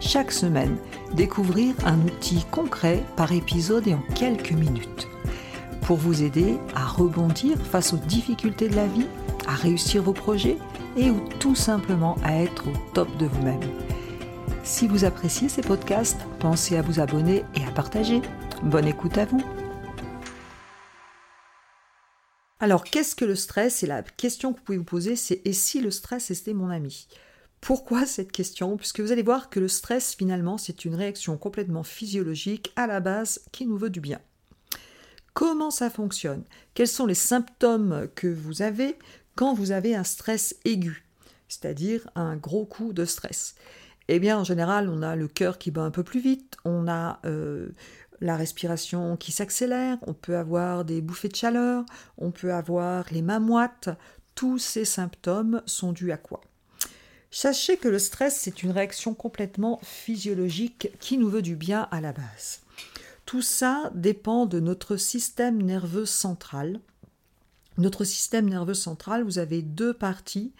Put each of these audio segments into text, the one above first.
chaque semaine, découvrir un outil concret par épisode et en quelques minutes. Pour vous aider à rebondir face aux difficultés de la vie, à réussir vos projets et ou tout simplement à être au top de vous-même. Si vous appréciez ces podcasts, pensez à vous abonner et à partager. Bonne écoute à vous. Alors, qu'est-ce que le stress? Et la question que vous pouvez vous poser, c'est et si le stress était mon ami? Pourquoi cette question? Puisque vous allez voir que le stress, finalement, c'est une réaction complètement physiologique à la base qui nous veut du bien. Comment ça fonctionne? Quels sont les symptômes que vous avez quand vous avez un stress aigu, c'est-à-dire un gros coup de stress? Eh bien, en général, on a le cœur qui bat un peu plus vite, on a euh, la respiration qui s'accélère, on peut avoir des bouffées de chaleur, on peut avoir les mains. Tous ces symptômes sont dus à quoi? Sachez que le stress, c'est une réaction complètement physiologique qui nous veut du bien à la base. Tout ça dépend de notre système nerveux central. Notre système nerveux central, vous avez deux parties.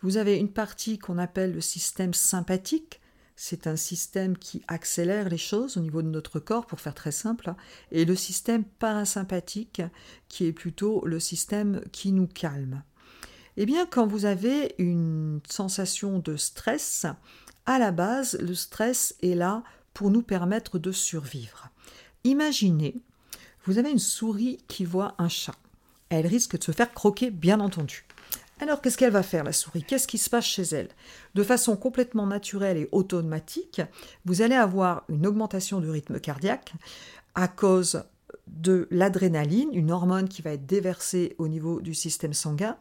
Vous avez une partie qu'on appelle le système sympathique. C'est un système qui accélère les choses au niveau de notre corps, pour faire très simple, et le système parasympathique, qui est plutôt le système qui nous calme. Eh bien, quand vous avez une sensation de stress, à la base, le stress est là pour nous permettre de survivre. Imaginez, vous avez une souris qui voit un chat. Elle risque de se faire croquer, bien entendu. Alors, qu'est-ce qu'elle va faire, la souris? Qu'est-ce qui se passe chez elle? De façon complètement naturelle et automatique, vous allez avoir une augmentation du rythme cardiaque à cause de l'adrénaline, une hormone qui va être déversée au niveau du système sanguin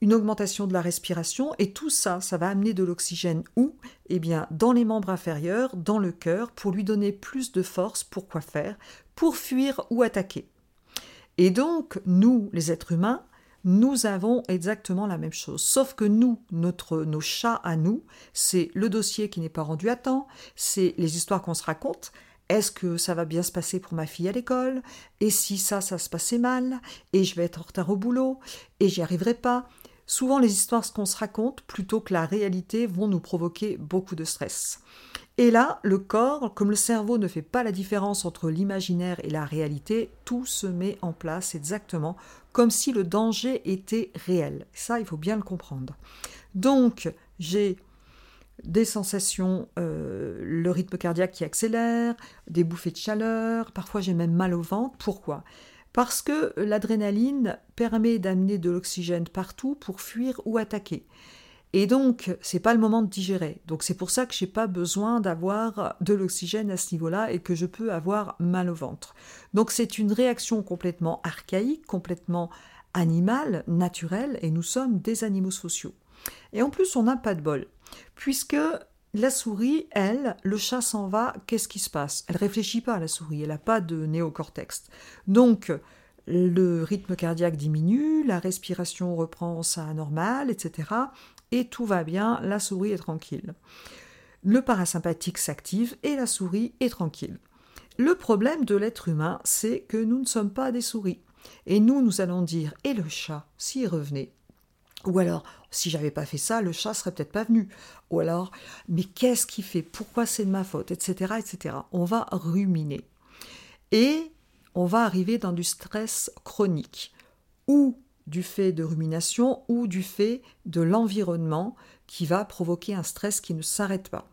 une augmentation de la respiration, et tout ça, ça va amener de l'oxygène où? Eh bien, dans les membres inférieurs, dans le cœur, pour lui donner plus de force. Pour quoi faire? Pour fuir ou attaquer. Et donc, nous, les êtres humains, nous avons exactement la même chose. Sauf que nous, notre, nos chats à nous, c'est le dossier qui n'est pas rendu à temps, c'est les histoires qu'on se raconte, est-ce que ça va bien se passer pour ma fille à l'école? Et si ça, ça se passait mal? Et je vais être en retard au boulot? Et j'y arriverai pas? Souvent, les histoires qu'on se raconte, plutôt que la réalité, vont nous provoquer beaucoup de stress. Et là, le corps, comme le cerveau ne fait pas la différence entre l'imaginaire et la réalité, tout se met en place exactement comme si le danger était réel. Ça, il faut bien le comprendre. Donc, j'ai des sensations, euh, le rythme cardiaque qui accélère, des bouffées de chaleur, parfois j'ai même mal au ventre. Pourquoi? Parce que l'adrénaline permet d'amener de l'oxygène partout pour fuir ou attaquer. Et donc, c'est pas le moment de digérer. Donc, c'est pour ça que j'ai pas besoin d'avoir de l'oxygène à ce niveau-là et que je peux avoir mal au ventre. Donc, c'est une réaction complètement archaïque, complètement animale, naturelle, et nous sommes des animaux sociaux. Et en plus, on n'a pas de bol. Puisque la souris, elle, le chat s'en va, qu'est-ce qui se passe? Elle réfléchit pas à la souris, elle n'a pas de néocortex. Donc, le rythme cardiaque diminue, la respiration reprend sa normale, etc. Et tout va bien, la souris est tranquille. Le parasympathique s'active et la souris est tranquille. Le problème de l'être humain, c'est que nous ne sommes pas des souris. Et nous, nous allons dire, et le chat, s'il revenait? Ou alors, si j'avais pas fait ça, le chat serait peut-être pas venu. Ou alors, mais qu'est-ce qu'il fait? Pourquoi c'est de ma faute? Etc. etc. On va ruminer. Et on va arriver dans du stress chronique, ou du fait de rumination, ou du fait de l'environnement qui va provoquer un stress qui ne s'arrête pas.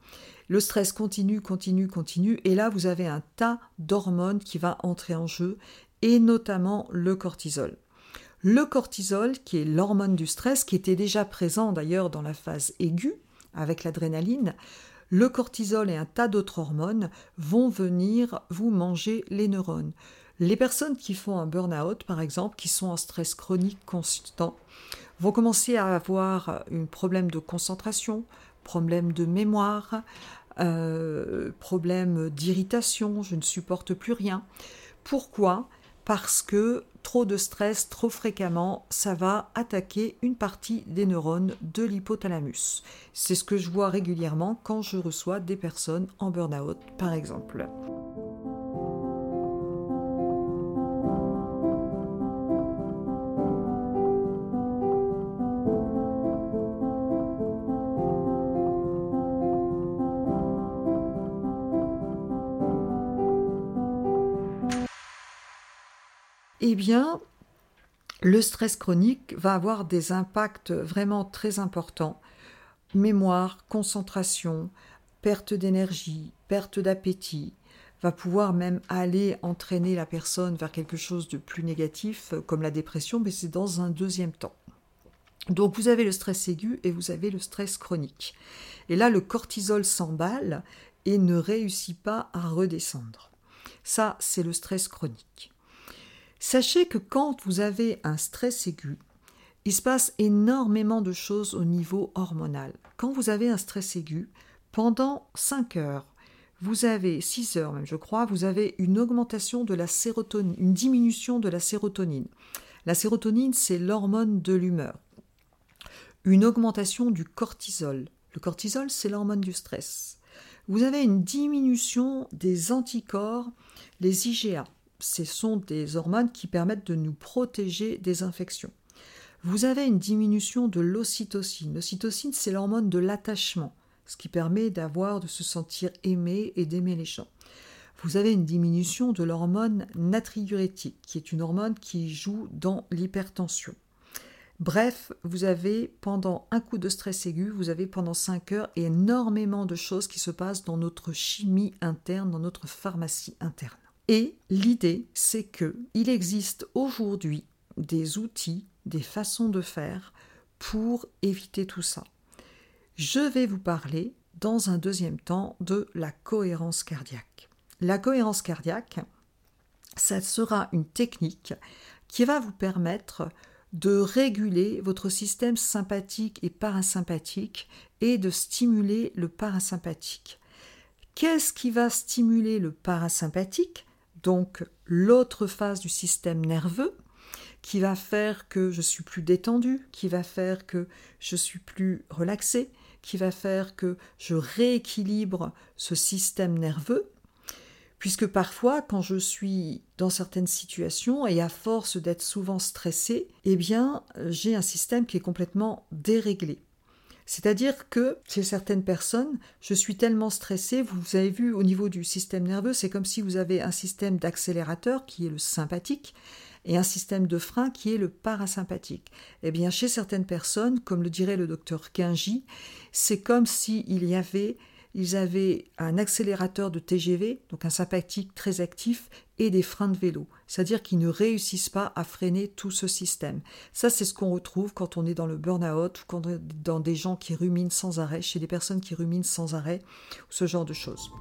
Le stress continue, continue, continue, et là vous avez un tas d'hormones qui va entrer en jeu, et notamment le cortisol. Le cortisol, qui est l'hormone du stress, qui était déjà présent d'ailleurs dans la phase aiguë avec l'adrénaline, le cortisol et un tas d'autres hormones vont venir vous manger les neurones. Les personnes qui font un burn-out, par exemple, qui sont en stress chronique constant, vont commencer à avoir un problème de concentration, problème de mémoire, euh, problème d'irritation, je ne supporte plus rien. Pourquoi? Parce que trop de stress, trop fréquemment, ça va attaquer une partie des neurones de l'hypothalamus. C'est ce que je vois régulièrement quand je reçois des personnes en burn-out, par exemple. Eh bien, le stress chronique va avoir des impacts vraiment très importants. Mémoire, concentration, perte d'énergie, perte d'appétit, va pouvoir même aller entraîner la personne vers quelque chose de plus négatif, comme la dépression, mais c'est dans un deuxième temps. Donc vous avez le stress aigu et vous avez le stress chronique. Et là, le cortisol s'emballe et ne réussit pas à redescendre. Ça, c'est le stress chronique. Sachez que quand vous avez un stress aigu, il se passe énormément de choses au niveau hormonal. Quand vous avez un stress aigu, pendant 5 heures, vous avez 6 heures même, je crois, vous avez une augmentation de la sérotonine, une diminution de la sérotonine. La sérotonine, c'est l'hormone de l'humeur. Une augmentation du cortisol. Le cortisol, c'est l'hormone du stress. Vous avez une diminution des anticorps, les IgA ce sont des hormones qui permettent de nous protéger des infections. Vous avez une diminution de l'ocytocine. L'ocytocine, c'est l'hormone de l'attachement, ce qui permet d'avoir, de se sentir aimé et d'aimer les gens. Vous avez une diminution de l'hormone natriurétique, qui est une hormone qui joue dans l'hypertension. Bref, vous avez pendant un coup de stress aigu, vous avez pendant 5 heures énormément de choses qui se passent dans notre chimie interne, dans notre pharmacie interne. Et l'idée, c'est que il existe aujourd'hui des outils, des façons de faire pour éviter tout ça. Je vais vous parler dans un deuxième temps de la cohérence cardiaque. La cohérence cardiaque, ça sera une technique qui va vous permettre de réguler votre système sympathique et parasympathique et de stimuler le parasympathique. Qu'est-ce qui va stimuler le parasympathique? Donc l'autre phase du système nerveux qui va faire que je suis plus détendu, qui va faire que je suis plus relaxé, qui va faire que je rééquilibre ce système nerveux, puisque parfois quand je suis dans certaines situations et à force d'être souvent stressé, eh bien j'ai un système qui est complètement déréglé. C'est-à-dire que chez certaines personnes, je suis tellement stressé, vous avez vu au niveau du système nerveux, c'est comme si vous avez un système d'accélérateur qui est le sympathique et un système de frein qui est le parasympathique. Eh bien, chez certaines personnes, comme le dirait le docteur Kingi, c'est comme s'il y avait ils avaient un accélérateur de TGV, donc un sympathique très actif, et des freins de vélo. C'est-à-dire qu'ils ne réussissent pas à freiner tout ce système. Ça, c'est ce qu'on retrouve quand on est dans le burn-out ou quand on est dans des gens qui ruminent sans arrêt, chez des personnes qui ruminent sans arrêt, ce genre de choses.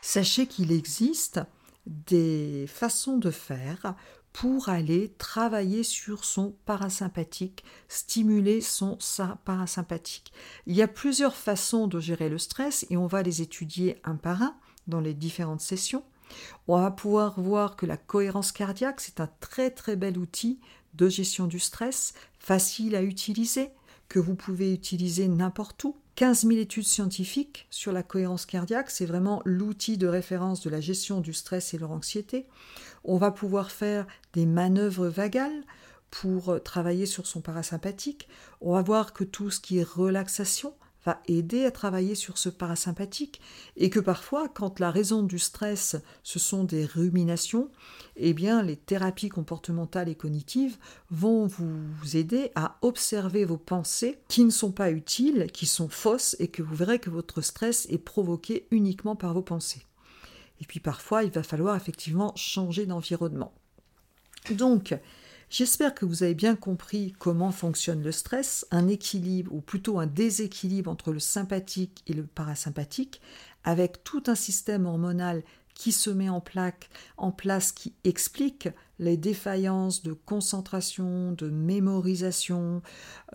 Sachez qu'il existe des façons de faire pour aller travailler sur son parasympathique, stimuler son parasympathique. Il y a plusieurs façons de gérer le stress et on va les étudier un par un dans les différentes sessions. On va pouvoir voir que la cohérence cardiaque, c'est un très très bel outil de gestion du stress, facile à utiliser, que vous pouvez utiliser n'importe où. 15 000 études scientifiques sur la cohérence cardiaque, c'est vraiment l'outil de référence de la gestion du stress et de l'anxiété. On va pouvoir faire des manœuvres vagales pour travailler sur son parasympathique. On va voir que tout ce qui est relaxation, va aider à travailler sur ce parasympathique et que parfois, quand la raison du stress, ce sont des ruminations, eh bien, les thérapies comportementales et cognitives vont vous aider à observer vos pensées qui ne sont pas utiles, qui sont fausses et que vous verrez que votre stress est provoqué uniquement par vos pensées. Et puis parfois, il va falloir effectivement changer d'environnement. Donc, J'espère que vous avez bien compris comment fonctionne le stress, un équilibre ou plutôt un déséquilibre entre le sympathique et le parasympathique, avec tout un système hormonal qui se met en, plaque, en place, qui explique les défaillances de concentration, de mémorisation,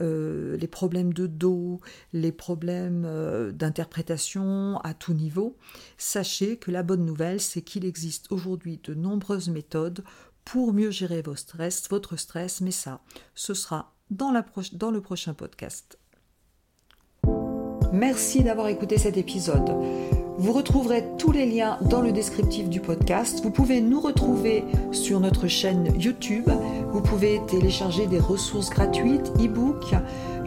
euh, les problèmes de dos, les problèmes euh, d'interprétation à tout niveau, sachez que la bonne nouvelle, c'est qu'il existe aujourd'hui de nombreuses méthodes pour mieux gérer vos stress, votre stress, mais ça, ce sera dans, le prochain podcast. Merci d'avoir écouté cet épisode. Vous retrouverez tous les liens dans le descriptif du podcast. Vous pouvez nous retrouver sur notre chaîne YouTube. Vous pouvez télécharger des ressources gratuites, e-books.